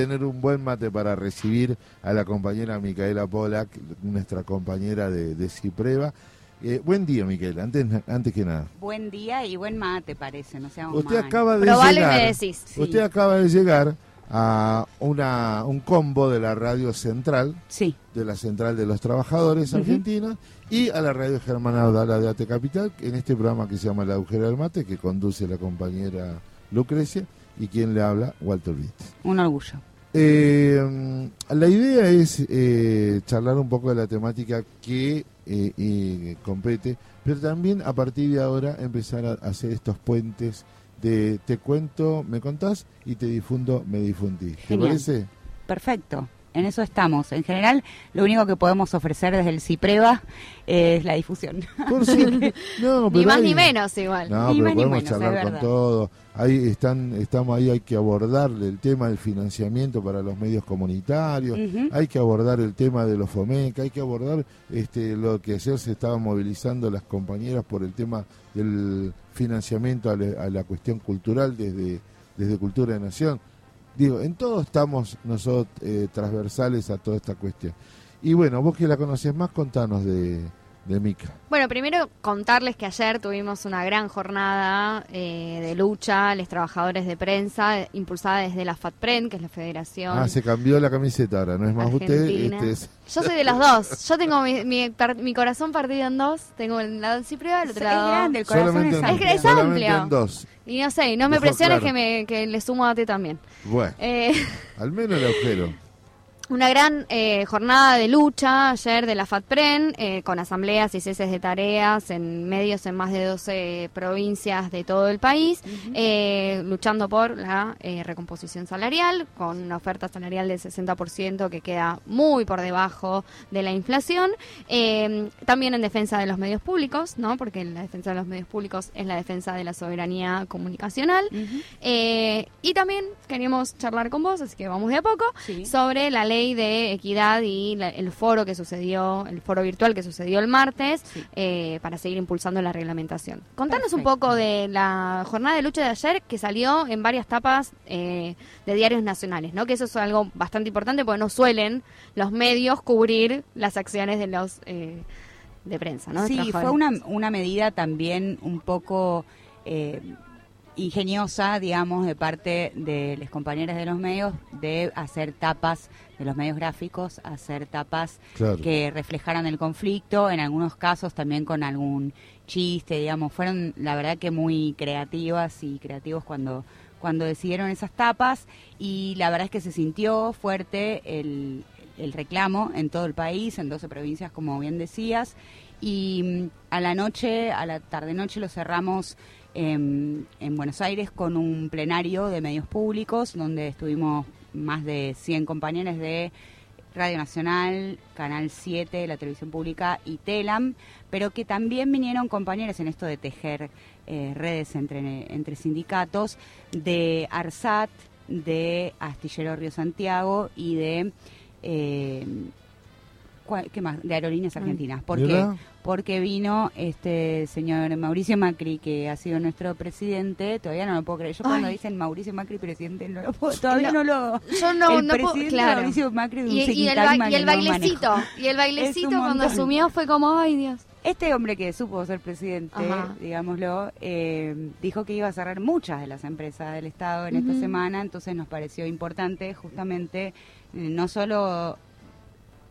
tener un buen mate para recibir a la compañera Micaela Polak, nuestra compañera de, de Cipreva. Eh, buen día, Micaela, antes, antes que nada. Buen día y buen mate, parece, no seamos Usted mal. acaba de Probable llegar. me decís. Sí. Usted acaba de llegar a una, un combo de la radio central, Sí, de la central de los trabajadores Ujú. argentinos, y a la radio Germana Audala de Ate Capital, en este programa que se llama La Agujera del Mate, que conduce la compañera Lucrecia, y quien le habla, Walter Witt. un orgullo. Eh, la idea es eh, charlar un poco de la temática que eh, compete, pero también a partir de ahora empezar a hacer estos puentes de te cuento, me contás y te difundo, me difundís. ¿Te parece? Perfecto. En eso estamos. En general, lo único que podemos ofrecer desde el CIPREVA es la difusión. Por no, Ni más hay- ni menos igual. No, Ni pero más ni podemos menos, es charlar con todo. Ahí están, estamos ahí, hay que abordar el tema del financiamiento para los medios comunitarios. Hay que abordar el tema de los FOMEC, hay que abordar este, lo que ayer se estaban movilizando las compañeras por el tema del financiamiento a, la- a la cuestión cultural desde, desde Cultura de Nación. Digo, en todo estamos nosotros eh, transversales a toda esta cuestión. Y bueno, vos que la conoces más, contanos de, de Mica. Bueno, primero contarles que ayer tuvimos una gran jornada eh, de lucha, los trabajadores de prensa, impulsada desde la FATPREN, que es la Federación Ah, se cambió la camiseta ahora, no es más usted, Argentina. este es... Yo soy de los dos. Yo tengo mi, mi, par- mi corazón partido en dos. Tengo el lado cipriano, el Es otro lado. grande, el corazón solamente es en, Es amplio. que es solamente amplio. en dos. Y no sé, no me presiones claro. que, me, que le sumo a ti también. Bueno, Eh, al menos el agujero. Una gran eh, jornada de lucha ayer de la FATPREN, eh, con asambleas y ceses de tareas en medios en más de 12 provincias de todo el país, eh, luchando por la eh, recomposición salarial, con una oferta salarial del 60% que queda muy por debajo de la inflación. También en defensa de los medios públicos, ¿no? porque la defensa de los medios públicos es la defensa de la soberanía comunicacional. Y también queríamos charlar con vos, así que vamos de a poco, Sí. sobre la ley de equidad y la- el foro que sucedió, el foro virtual que sucedió el martes, Sí. eh, para seguir impulsando la reglamentación. Contanos un poco de la jornada de lucha de ayer que salió en varias tapas eh, de diarios nacionales, ¿no? Que eso es algo bastante importante porque no suelen los medios cubrir las acciones de los eh, de prensa, ¿no? De Sí, fue una, una medida también un poco eh, ingeniosa, digamos, de parte de los compañeros de los medios de hacer tapas de los medios gráficos, hacer tapas Claro. que reflejaran el conflicto, en algunos casos también con algún chiste, digamos, fueron la verdad que muy creativas y creativos cuando cuando decidieron esas tapas y la verdad es que se sintió fuerte el, el reclamo en todo el país, en 12 provincias como bien decías y mm, a la noche, a la tarde noche lo cerramos en, en Buenos Aires con un plenario de medios públicos donde estuvimos más de 100 compañeros de Radio Nacional, Canal 7, la televisión pública y Telam, pero que también vinieron compañeros en esto de tejer eh, redes entre, entre sindicatos, de ARSAT, de Astillero Río Santiago y de... eh, ¿cuál- ¿Qué más? De Aerolíneas Argentinas. ¿Por qué? Porque vino este señor Mauricio Macri, que ha sido nuestro presidente, todavía no lo puedo creer. Yo cuando dicen Mauricio Macri presidente, no lo puedo, todavía No, no, lo... Yo no, el no puedo, presidente claro. Mauricio Macri de un Y, y el, ba- y bailecito, y el bailecito cuando asumió fue como, ay Dios. Este hombre que supo ser presidente, Ajá. digámoslo, eh, dijo que iba a cerrar muchas de las empresas del Estado en esta semana, entonces nos pareció importante justamente eh, no solo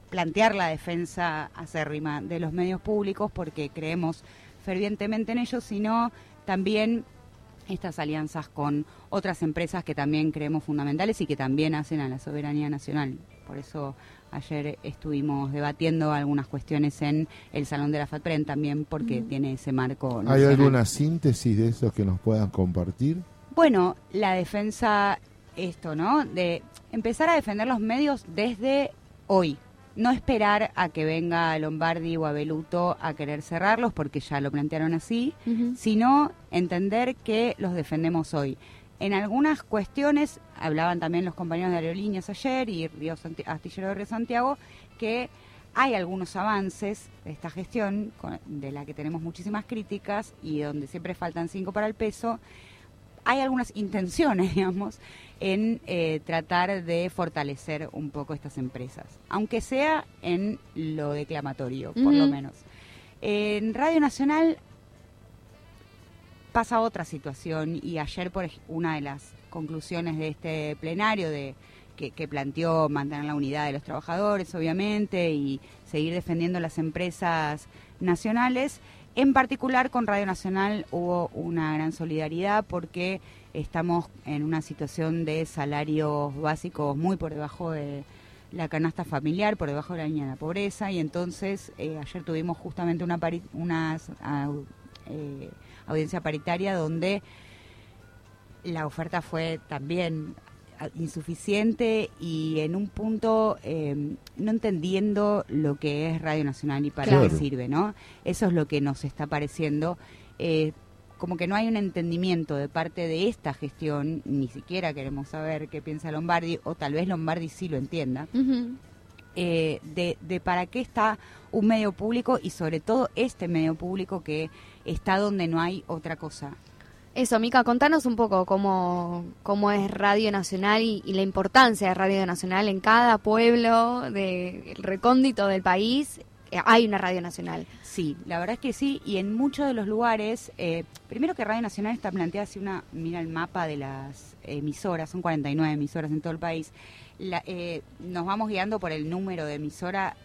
plantear la defensa acérrima de los medios públicos, porque creemos fervientemente en ellos, sino también estas alianzas con otras empresas que también creemos fundamentales y que también hacen a la soberanía nacional. Por eso ayer estuvimos debatiendo algunas cuestiones en el Salón de la FATPREN también porque tiene ese marco. ¿Hay alguna síntesis de esos que nos puedan compartir? Bueno, la defensa, esto, ¿no? De empezar a defender los medios desde hoy. No esperar a que venga Lombardi o Abeluto a querer cerrarlos, porque ya lo plantearon así, sino entender que los defendemos hoy. En algunas cuestiones, hablaban también los compañeros de aerolíneas ayer y Río Santi- Astillero de Río Santiago, que hay algunos avances de esta gestión, con- de la que tenemos muchísimas críticas y donde siempre faltan cinco para el peso, hay algunas intenciones, digamos, en eh, tratar de fortalecer un poco estas empresas, aunque sea en lo declamatorio, por lo menos. En Radio Nacional pasa otra situación y ayer por una de las conclusiones de este plenario de que, que planteó mantener la unidad de los trabajadores obviamente y seguir defendiendo las empresas nacionales en particular con Radio Nacional hubo una gran solidaridad porque estamos en una situación de salarios básicos muy por debajo de la canasta familiar, por debajo de la línea de la pobreza y entonces eh, ayer tuvimos justamente una, pari- eh, audiencia paritaria donde la oferta fue también ah, insuficiente y en un punto eh, no entendiendo lo que es Radio Nacional y para Claro. qué sirve, ¿no? Eso es lo que nos está pareciendo. eh, como que no hay un entendimiento de parte de esta gestión, ni siquiera queremos saber qué piensa Lombardi, o tal vez Lombardi sí lo entienda, eh, de, de para qué está un medio público y sobre todo este medio público que está donde no hay otra cosa. Eso, Mica, contanos un poco cómo, cómo es Radio Nacional y, y la importancia de Radio Nacional en cada pueblo del recóndito del país. Eh, Hay una Radio Nacional. Sí, la verdad es que sí, y en muchos de los lugares, eh, primero que Radio Nacional está planteada si una mira el mapa de las emisoras, son 49 emisoras en todo el país, la- eh, nos vamos guiando por el número de emisora,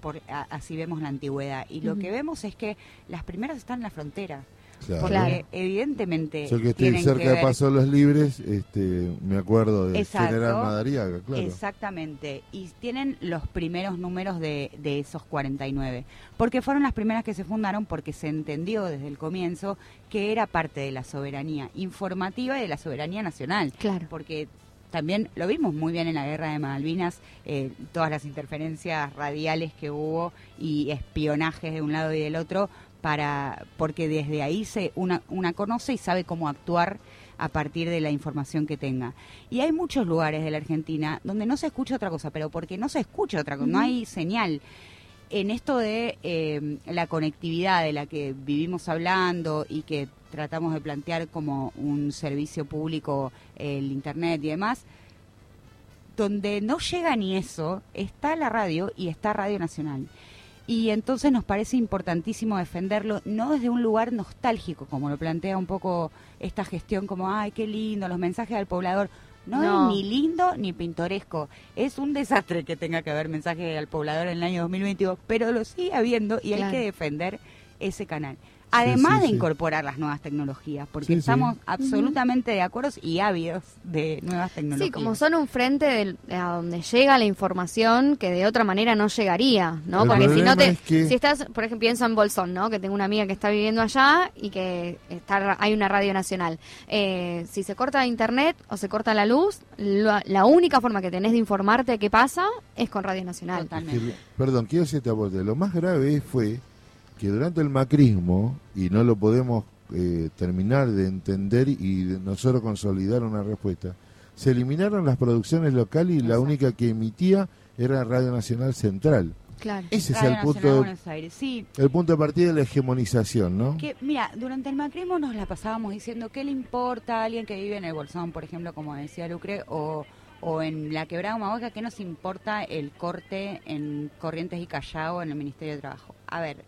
por, a- así vemos la antigüedad, y lo que vemos es que las primeras están en la frontera, Claro. porque Claro. evidentemente Yo que estoy cerca que de Paso de los Libres, este, me acuerdo de Exacto. General Madariaga, claro. Exactamente, y tienen los primeros números de, de esos 49, porque fueron las primeras que se fundaron porque se entendió desde el comienzo que era parte de la soberanía informativa y de la soberanía nacional, Claro. porque también lo vimos muy bien en la guerra de Malvinas, eh, todas las interferencias radiales que hubo y espionajes de un lado y del otro, para porque desde ahí se una, una conoce y sabe cómo actuar a partir de la información que tenga. Y hay muchos lugares de la Argentina donde no se escucha otra cosa, pero porque no se escucha otra cosa, no hay señal. En esto de eh, la conectividad de la que vivimos hablando y que tratamos de plantear como un servicio público el Internet y demás, donde no llega ni eso, está la radio y está Radio Nacional. Y entonces nos parece importantísimo defenderlo, no desde un lugar nostálgico, como lo plantea un poco esta gestión, como, ay, qué lindo, los mensajes al poblador. No, No. es ni lindo ni pintoresco. Es un desastre que tenga que haber mensajes al poblador en el año 2022, pero lo sigue habiendo y Claro. hay que defender ese canal. Además sí, de sí. incorporar las nuevas tecnologías, porque Sí, sí. estamos absolutamente de acuerdo y ávidos de nuevas tecnologías. Sí, como son un frente del- a donde llega la información que de otra manera no llegaría, ¿no? El Porque si no te, es que- si estás, por ejemplo, pienso en Bolsón, ¿no? Que tengo una amiga que está viviendo allá y que está, hay una radio nacional. Eh, si se corta internet o se corta la luz, la, la única forma que tenés de informarte de qué pasa es con Radio Nacional. Totalmente. Que- perdón, quiero decirte aporte. Lo más grave fue que durante el macrismo, y no lo podemos eh, terminar de entender y de nosotros consolidar una respuesta, se eliminaron las producciones locales y la única que emitía era Radio Nacional Central. Claro. Ese es el de punto, Buenos Aires, sí. el punto de partida de la hegemonización, ¿no? Que, mira, durante el macrismo nos la pasábamos diciendo qué le importa a alguien que vive en el Bolsón, por ejemplo, como decía Lucre, o, o en la quebrada Humahuaca, qué nos importa el corte en Corrientes y Callao en el Ministerio de Trabajo. A ver,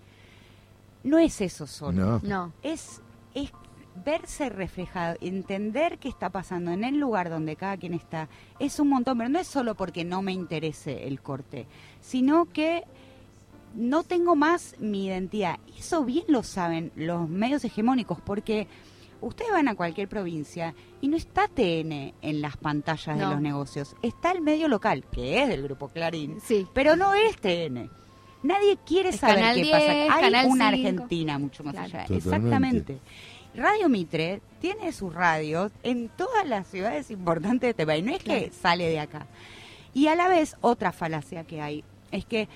no es eso solo. No. No. es, es verse reflejado, entender qué está pasando en el lugar donde cada quien está, es un montón, pero no es solo porque no me interese el corte, sino que no tengo más mi identidad. Eso bien lo saben los medios hegemónicos, porque ustedes van a cualquier provincia y no está TN en las pantallas de los negocios, está el medio local, que es del grupo Clarín, Sí. pero no es TN. Nadie quiere Es saber Canal qué 10, pasa. Hay Canal una 5. Argentina mucho más Claro. allá. Totalmente. Exactamente. Radio Mitre tiene sus radios en todas las ciudades importantes de este país. No es que sale de acá. Y a la vez, otra falacia que hay es que,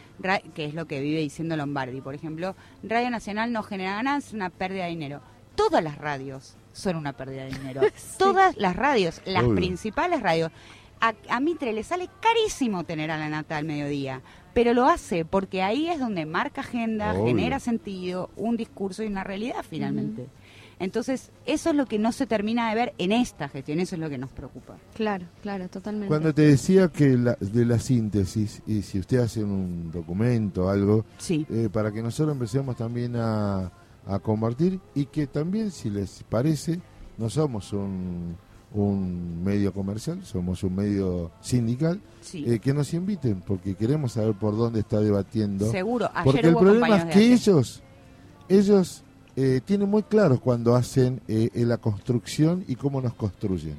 que es lo que vive diciendo Lombardi, por ejemplo, Radio Nacional no genera ganancias, una pérdida de dinero. Todas las radios son una pérdida de dinero. Todas las radios, las Obvio. principales radios. A, a Mitre le sale carísimo tener a la nata al mediodía, pero lo hace porque ahí es donde marca agenda, Obvio. genera sentido, un discurso y una realidad finalmente. Entonces, eso es lo que no se termina de ver en esta gestión, eso es lo que nos preocupa. Claro, claro, totalmente. Cuando te decía que la, de la síntesis, y si usted hace un documento o algo, Sí. eh, para que nosotros empecemos también a, a compartir y que también, si les parece, no somos un, un medio comercial, somos un medio sindical, Sí. eh, que nos inviten, porque queremos saber por dónde está debatiendo. Seguro. Ayer Porque el problema es que ellos, ellos eh, tienen muy claro cuando hacen eh, eh, la construcción y cómo nos construyen.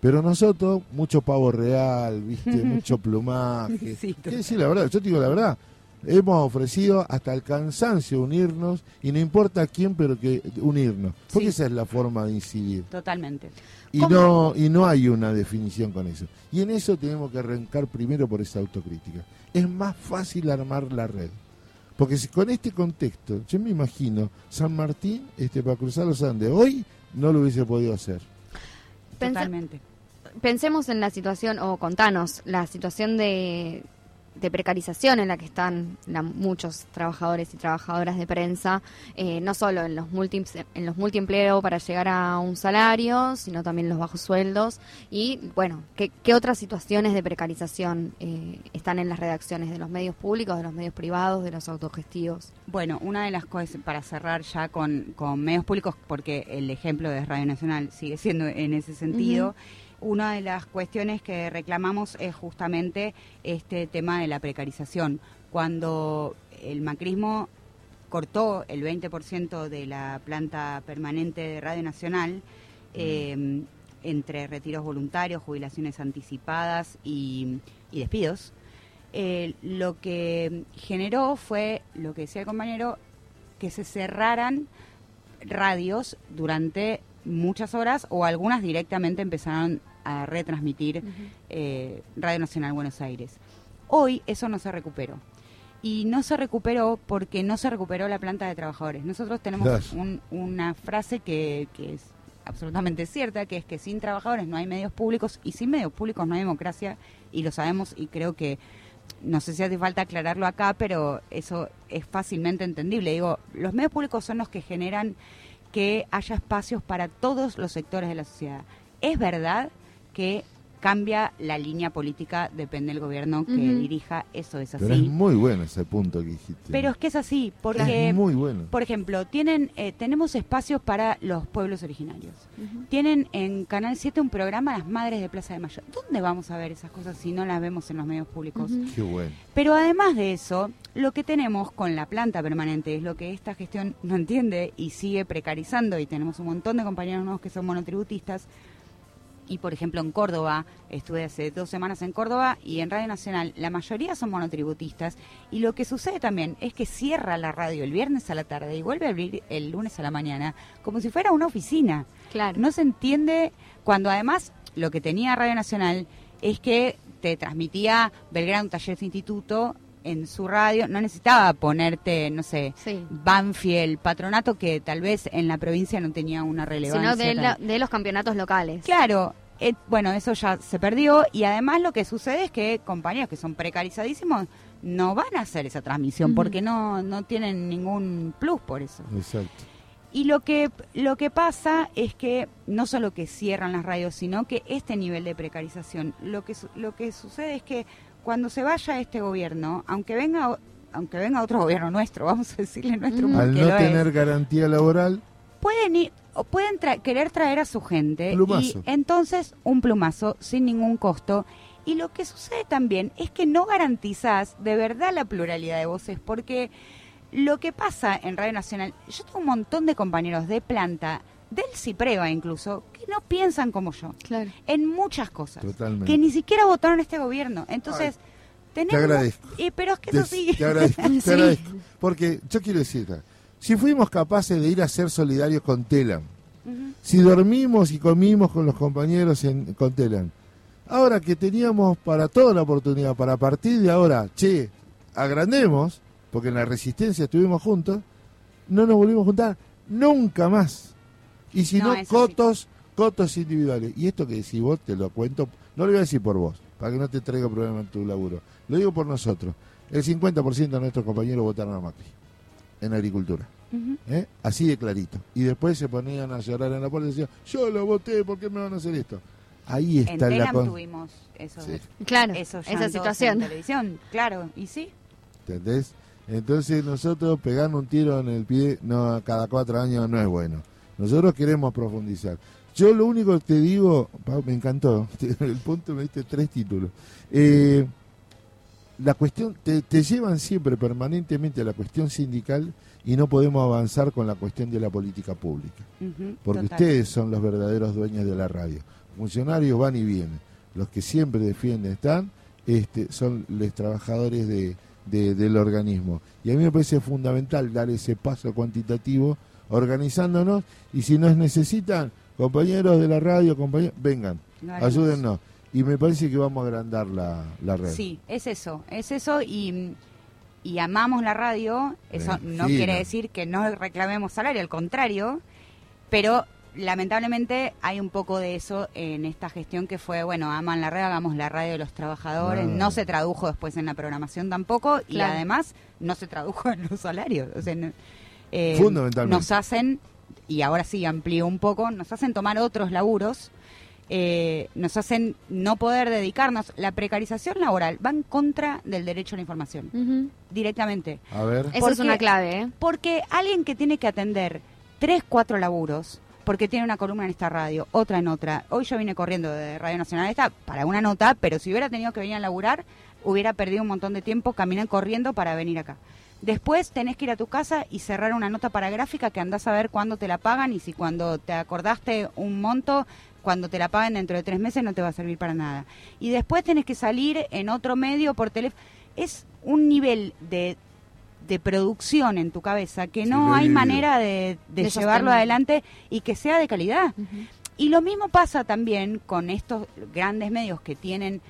Pero nosotros, mucho pavo real, ¿viste? mucho plumaje. Sí, ¿Qué decir la verdad? Yo te digo la verdad. Hemos ofrecido hasta el cansancio unirnos y no importa quién, pero que unirnos. Porque Sí. esa es la forma de incidir. Totalmente. Y ¿Cómo? no, y no hay una definición con eso. Y en eso tenemos que arrancar primero por esa autocrítica. Es más fácil armar la red. Porque si con este contexto, yo me imagino, San Martín, este, para cruzar los Andes, hoy no lo hubiese podido hacer. Totalmente. Pensemos en la situación, o contanos, la situación de, de precarización en la que están la- muchos trabajadores y trabajadoras de prensa, eh, no solo en los, multi, en los multiempleo para llegar a un salario, sino también los bajos sueldos. Y bueno, ¿qué, qué otras situaciones de precarización eh, están en las redacciones de los medios públicos, de los medios privados, de los autogestivos? Bueno, una de las cosas, para cerrar ya con, con medios públicos, porque el ejemplo de Radio Nacional sigue siendo en ese sentido, una de las cuestiones que reclamamos es justamente este tema de la precarización. Cuando el macrismo cortó el 20% de la planta permanente de Radio Nacional, eh, entre retiros voluntarios, jubilaciones anticipadas y, y despidos, eh, lo que generó fue, lo que decía el compañero, que se cerraran radios durante muchas horas o algunas directamente empezaron a retransmitir eh, Radio Nacional Buenos Aires. Hoy eso no se recuperó. Y no se recuperó porque no se recuperó la planta de trabajadores. Nosotros tenemos un- una frase que, que es absolutamente cierta, que es que sin trabajadores no hay medios públicos y sin medios públicos no hay democracia y lo sabemos y creo que no sé si hace falta aclararlo acá, pero eso es fácilmente entendible. Digo, los medios públicos son los que generan que haya espacios para todos los sectores de la sociedad. Es verdad que cambia la línea política, depende del gobierno que dirija, eso es así. Pero es muy bueno ese punto que dijiste. Pero es que es así, porque, es muy bueno. por ejemplo, tienen eh, tenemos espacios para los pueblos originarios. Tienen en Canal 7 un programa Las Madres de Plaza de Mayo. ¿Dónde vamos a ver esas cosas si no las vemos en los medios públicos? Qué bueno. Pero además de eso, lo que tenemos con la planta permanente es lo que esta gestión no entiende y sigue precarizando y tenemos un montón de compañeros nuevos que son monotributistas. Y por ejemplo en Córdoba, estuve hace dos semanas en Córdoba y en Radio Nacional la mayoría son monotributistas y lo que sucede también es que cierra la radio el viernes a la tarde y vuelve a abrir el lunes a la mañana como si fuera una oficina. Claro. No se entiende cuando además lo que tenía Radio Nacional es que te transmitía Belgrano Talleres Instituto en su radio, no necesitaba ponerte, no sé, Sí. Banfield, Patronato, que tal vez en la provincia no tenía una relevancia. Sino de, tal. la- de los campeonatos locales. Claro, eh, bueno, eso ya se perdió y además lo que sucede es que compañeros que son precarizadísimos no van a hacer esa transmisión porque no, no tienen ningún plus por eso. Exacto. Y lo que, lo que pasa es que no solo que cierran las radios, sino que este nivel de precarización, lo que, lo que sucede es que cuando se vaya este gobierno, aunque venga, aunque venga otro gobierno nuestro, vamos a decirle nuestro porque Al no es, tener garantía laboral, pueden ir, o pueden tra- querer traer a su gente Plumazo. y entonces un plumazo sin ningún costo. Y lo que sucede también es que no garantizás de verdad la pluralidad de voces, porque lo que pasa en Radio Nacional, yo tengo un montón de compañeros de planta, del CIPREVA incluso, que no piensan como yo, Claro. en muchas cosas, totalmente. que ni siquiera votaron este gobierno. Entonces, tenemos... agradezco. Y, pero es que Te, eso sí. te agradezco, te Sí. agradezco. Porque yo quiero decir, si fuimos capaces de ir a ser solidarios con Telam, Ujú. si dormimos y comimos con los compañeros en, con Telam, ahora que teníamos para toda la oportunidad, para a partir de ahora, che, agrandemos, porque en la resistencia estuvimos juntos, no nos volvimos a juntar nunca más. Y si No, sí. cotos, cotos individuales. Y esto que decís vos, te lo cuento, no lo voy a decir por vos, para que no te traiga problema en tu laburo. Lo digo por nosotros. El 50% de nuestros compañeros votaron a Macri en agricultura. ¿eh? Así de clarito. Y después se ponían a llorar en la puerta y decían, yo lo voté, ¿por qué me van a hacer esto? Ahí está en la... Tuvimos eso, claro, esos esa situación. En televisión, claro, y sí. ¿Entendés? Entonces nosotros pegarnos un tiro en el pie no cada cuatro años no es bueno. Nosotros queremos profundizar. Yo lo único que te digo, me encantó, el punto me diste tres títulos. Eh, la cuestión, te, llevan siempre permanentemente a la cuestión sindical y no podemos avanzar con la cuestión de la política pública. porque ustedes son los verdaderos dueños de la radio. Funcionarios van y vienen. Los que siempre defienden están, este, son los trabajadores de, del organismo. Y a mí me parece fundamental dar ese paso cuantitativo organizándonos y si nos necesitan, compañeros de la radio, compañeros, vengan, ayúdennos. Y me parece que vamos a agrandar la, la red. Sí, es eso, es eso y, y amamos la radio, eso no quiere decir que no reclamemos salario, al contrario, pero lamentablemente hay un poco de eso en esta gestión que fue, bueno, aman la radio, hagamos la radio de los trabajadores, no se tradujo después en la programación tampoco y además no se tradujo en los salarios. O sea, eh, Fundamentalmente. Nos hacen, y ahora sí amplío un poco, nos hacen tomar otros laburos. Eh, nos hacen no poder dedicarnos. La precarización laboral va en contra del derecho a la información, directamente. A ver. Esa es una clave, ¿eh? Porque alguien que tiene que atender tres, cuatro laburos, porque tiene una columna en esta radio, otra en otra. Hoy yo vine corriendo de Radio Nacional esta para una nota, pero si hubiera tenido que venir a laburar, hubiera perdido un montón de tiempo, caminé corriendo para venir acá. Después tenés que ir a tu casa y cerrar una nota para gráfica que andás a ver cuándo te la pagan y si cuando te acordaste un monto, cuando te la paguen dentro de tres meses no te va a servir para nada. Y después tenés que salir en otro medio por teléfono. Es un nivel de de producción en tu cabeza que no hay manera de, llevarlo adelante y que sea de calidad. Y lo mismo pasa también con estos grandes medios que tienen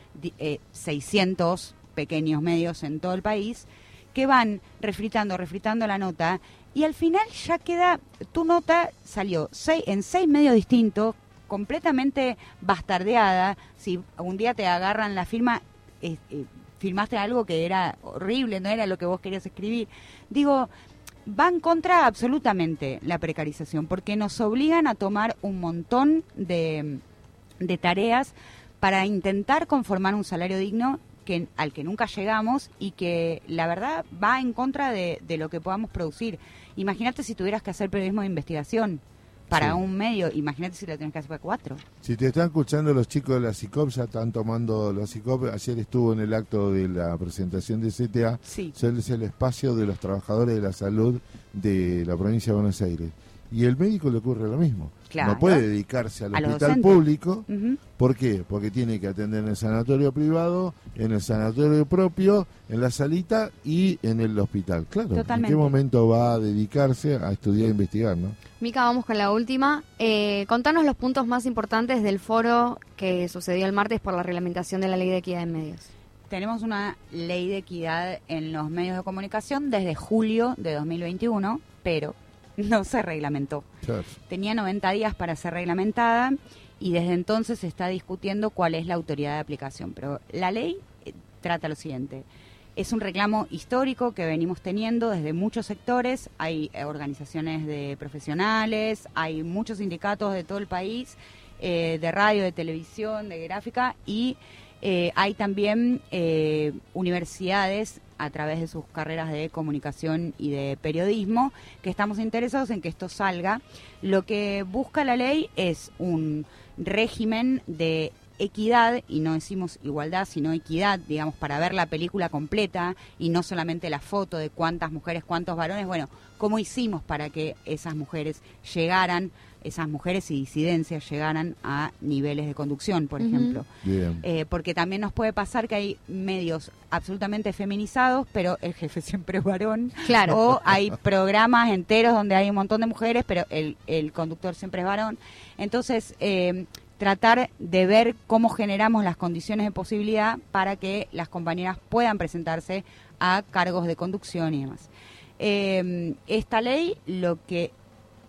600 eh, pequeños medios en todo el país, que van refritando, refritando la nota, y al final ya queda, tu nota salió seis, en seis medios distintos, completamente bastardeada, si un día te agarran la firma, eh, filmaste algo que era horrible, no era lo que vos querías escribir. Digo, va en contra absolutamente la precarización, porque nos obligan a tomar un montón de, de tareas para intentar conformar un salario digno que, al que nunca llegamos y que la verdad va en contra de, de lo que podamos producir. Imagínate si tuvieras que hacer periodismo de investigación para un medio, imagínate si lo tienes que hacer para cuatro. Si te están escuchando los chicos de la CICOP, ya están tomando los CICOP. Ayer estuvo en el acto de la presentación de CTA. Sí. Es el espacio de los trabajadores de la salud de la provincia de Buenos Aires. Y el médico le ocurre lo mismo. No puede dedicarse al hospital público. ¿Por qué? Porque tiene que atender en el sanatorio privado, en el sanatorio propio, en la salita y en el hospital. Claro, ¿en qué momento va a dedicarse a estudiar e investigar? ¿no? Mica, vamos con la última. Eh, contanos los puntos más importantes del foro que sucedió el martes por la reglamentación de la ley de equidad en medios. Tenemos una ley de equidad en los medios de comunicación desde julio de 2021, pero no se reglamentó. Tenía 90 días para ser reglamentada y desde entonces se está discutiendo cuál es la autoridad de aplicación. Pero la ley eh, trata lo siguiente. Es un reclamo histórico que venimos teniendo desde muchos sectores. Hay eh, organizaciones de profesionales, hay muchos sindicatos de todo el país, eh, de radio, de televisión, de gráfica y hay también universidades a través de sus carreras de comunicación y de periodismo, que estamos interesados en que esto salga. Lo que busca la ley es un régimen de equidad, y no decimos igualdad, sino equidad, digamos, para ver la película completa y no solamente la foto de cuántas mujeres, cuántos varones, bueno, cómo hicimos para que esas mujeres llegaran esas mujeres y disidencias llegaran a niveles de conducción, por ejemplo. Eh, porque también nos puede pasar que hay medios absolutamente feminizados, pero el jefe siempre es varón. Claro. O hay programas enteros donde hay un montón de mujeres, pero el, el conductor siempre es varón. Entonces, eh, tratar de ver cómo generamos las condiciones de posibilidad para que las compañeras puedan presentarse a cargos de conducción y demás. Eh, esta ley lo que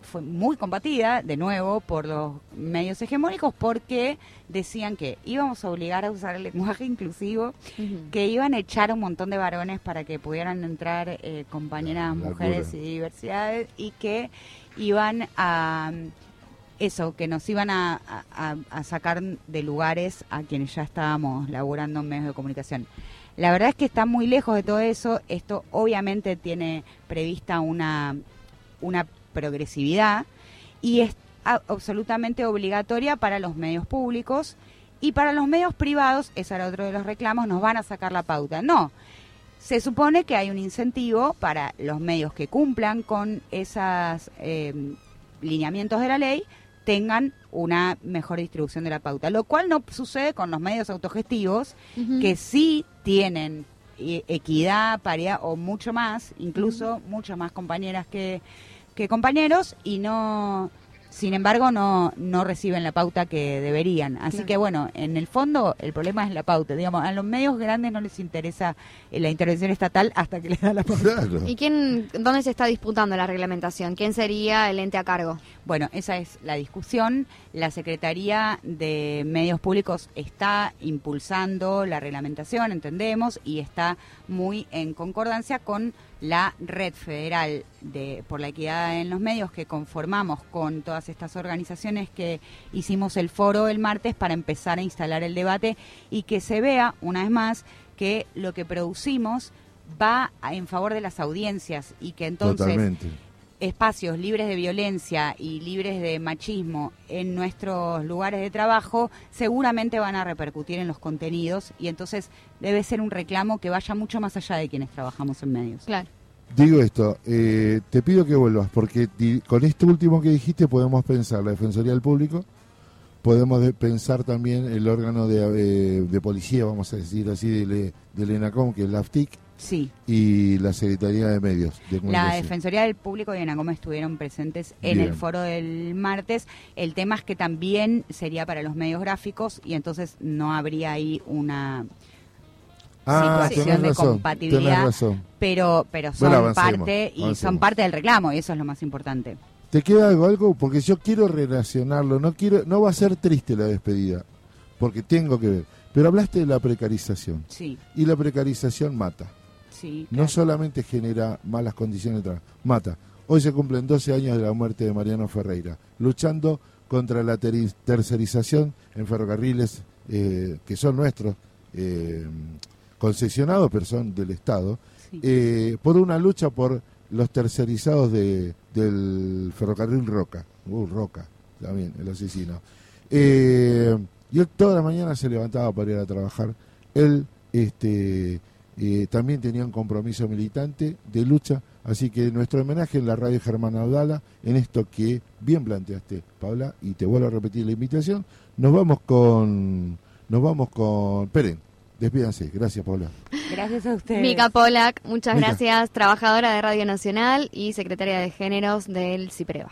fue muy combatida, de nuevo, por los medios hegemónicos porque decían que íbamos a obligar a usar el lenguaje inclusivo, que iban a echar un montón de varones para que pudieran entrar eh, compañeras mujeres y diversidades y que iban a eso, que nos iban a, sacar de lugares a quienes ya estábamos laburando en medios de comunicación. La verdad es que está muy lejos de todo eso. Esto obviamente tiene prevista una, una progresividad y es absolutamente obligatoria para los medios públicos y para los medios privados, ese era otro de los reclamos, nos van a sacar la pauta. No, se supone que hay un incentivo para los medios que cumplan con esos eh, lineamientos de la ley, tengan una mejor distribución de la pauta, lo cual no sucede con los medios autogestivos, que sí tienen eh, equidad, paridad o mucho más, incluso muchas más compañeras que, que compañeros, y no sin embargo no, no reciben la pauta que deberían. Así que bueno, en el fondo el problema es la pauta. Digamos, a los medios grandes no les interesa eh, la intervención estatal hasta que les da la pauta. ¿Y quién, dónde se está disputando la reglamentación? ¿Quién sería el ente a cargo? Bueno, esa es la discusión. La Secretaría de Medios Públicos está impulsando la reglamentación, entendemos, y está muy en concordancia con la red federal de, por la equidad en los medios que conformamos con todas estas organizaciones que hicimos el foro el martes para empezar a instalar el debate y que se vea una vez más que lo que producimos va en favor de las audiencias y que entonces espacios libres de violencia y libres de machismo en nuestros lugares de trabajo seguramente van a repercutir en los contenidos y entonces debe ser un reclamo que vaya mucho más allá de quienes trabajamos en medios. Claro. Digo esto, eh, te pido que vuelvas porque con esto último que dijiste podemos pensar la Defensoría del Público, podemos pensar también el órgano de, eh, policía, vamos a decir así, de, de ENACOM, que es la AFTIC, Sí. Y la Secretaría de Medios. la Defensoría del Público y Enacom estuvieron presentes en el foro del martes. El tema es que también sería para los medios gráficos y entonces no habría ahí una ah, situación de compatibilidad. Pero, pero son parte y son parte del reclamo y eso es lo más importante. ¿Te queda algo, algo? Porque yo quiero relacionarlo, no quiero, no va a ser triste la despedida, porque tengo que ver. Pero hablaste de la precarización. Sí. Y la precarización mata no solamente genera malas condiciones de trabajo, mata. Hoy se cumplen 12 años de la muerte de Mariano Ferreira, luchando contra la tercerización en ferrocarriles eh, que son nuestros, eh, concesionados, pero son del Estado, eh, por una lucha por los tercerizados de, del ferrocarril Roca. Uh, Roca, también, el asesino. y él toda la mañana se levantaba para ir a trabajar. Él este, eh, también tenía un compromiso militante de lucha, así que nuestro homenaje en la radio Germán Abdala, en esto que bien planteaste, Paula, y te vuelvo a repetir la invitación, nos vamos con, nos vamos con, Peren, despídanse, gracias Paula. Gracias a ustedes. Mica Polak, muchas gracias, trabajadora de Radio Nacional y secretaria de Géneros del CIPREVA.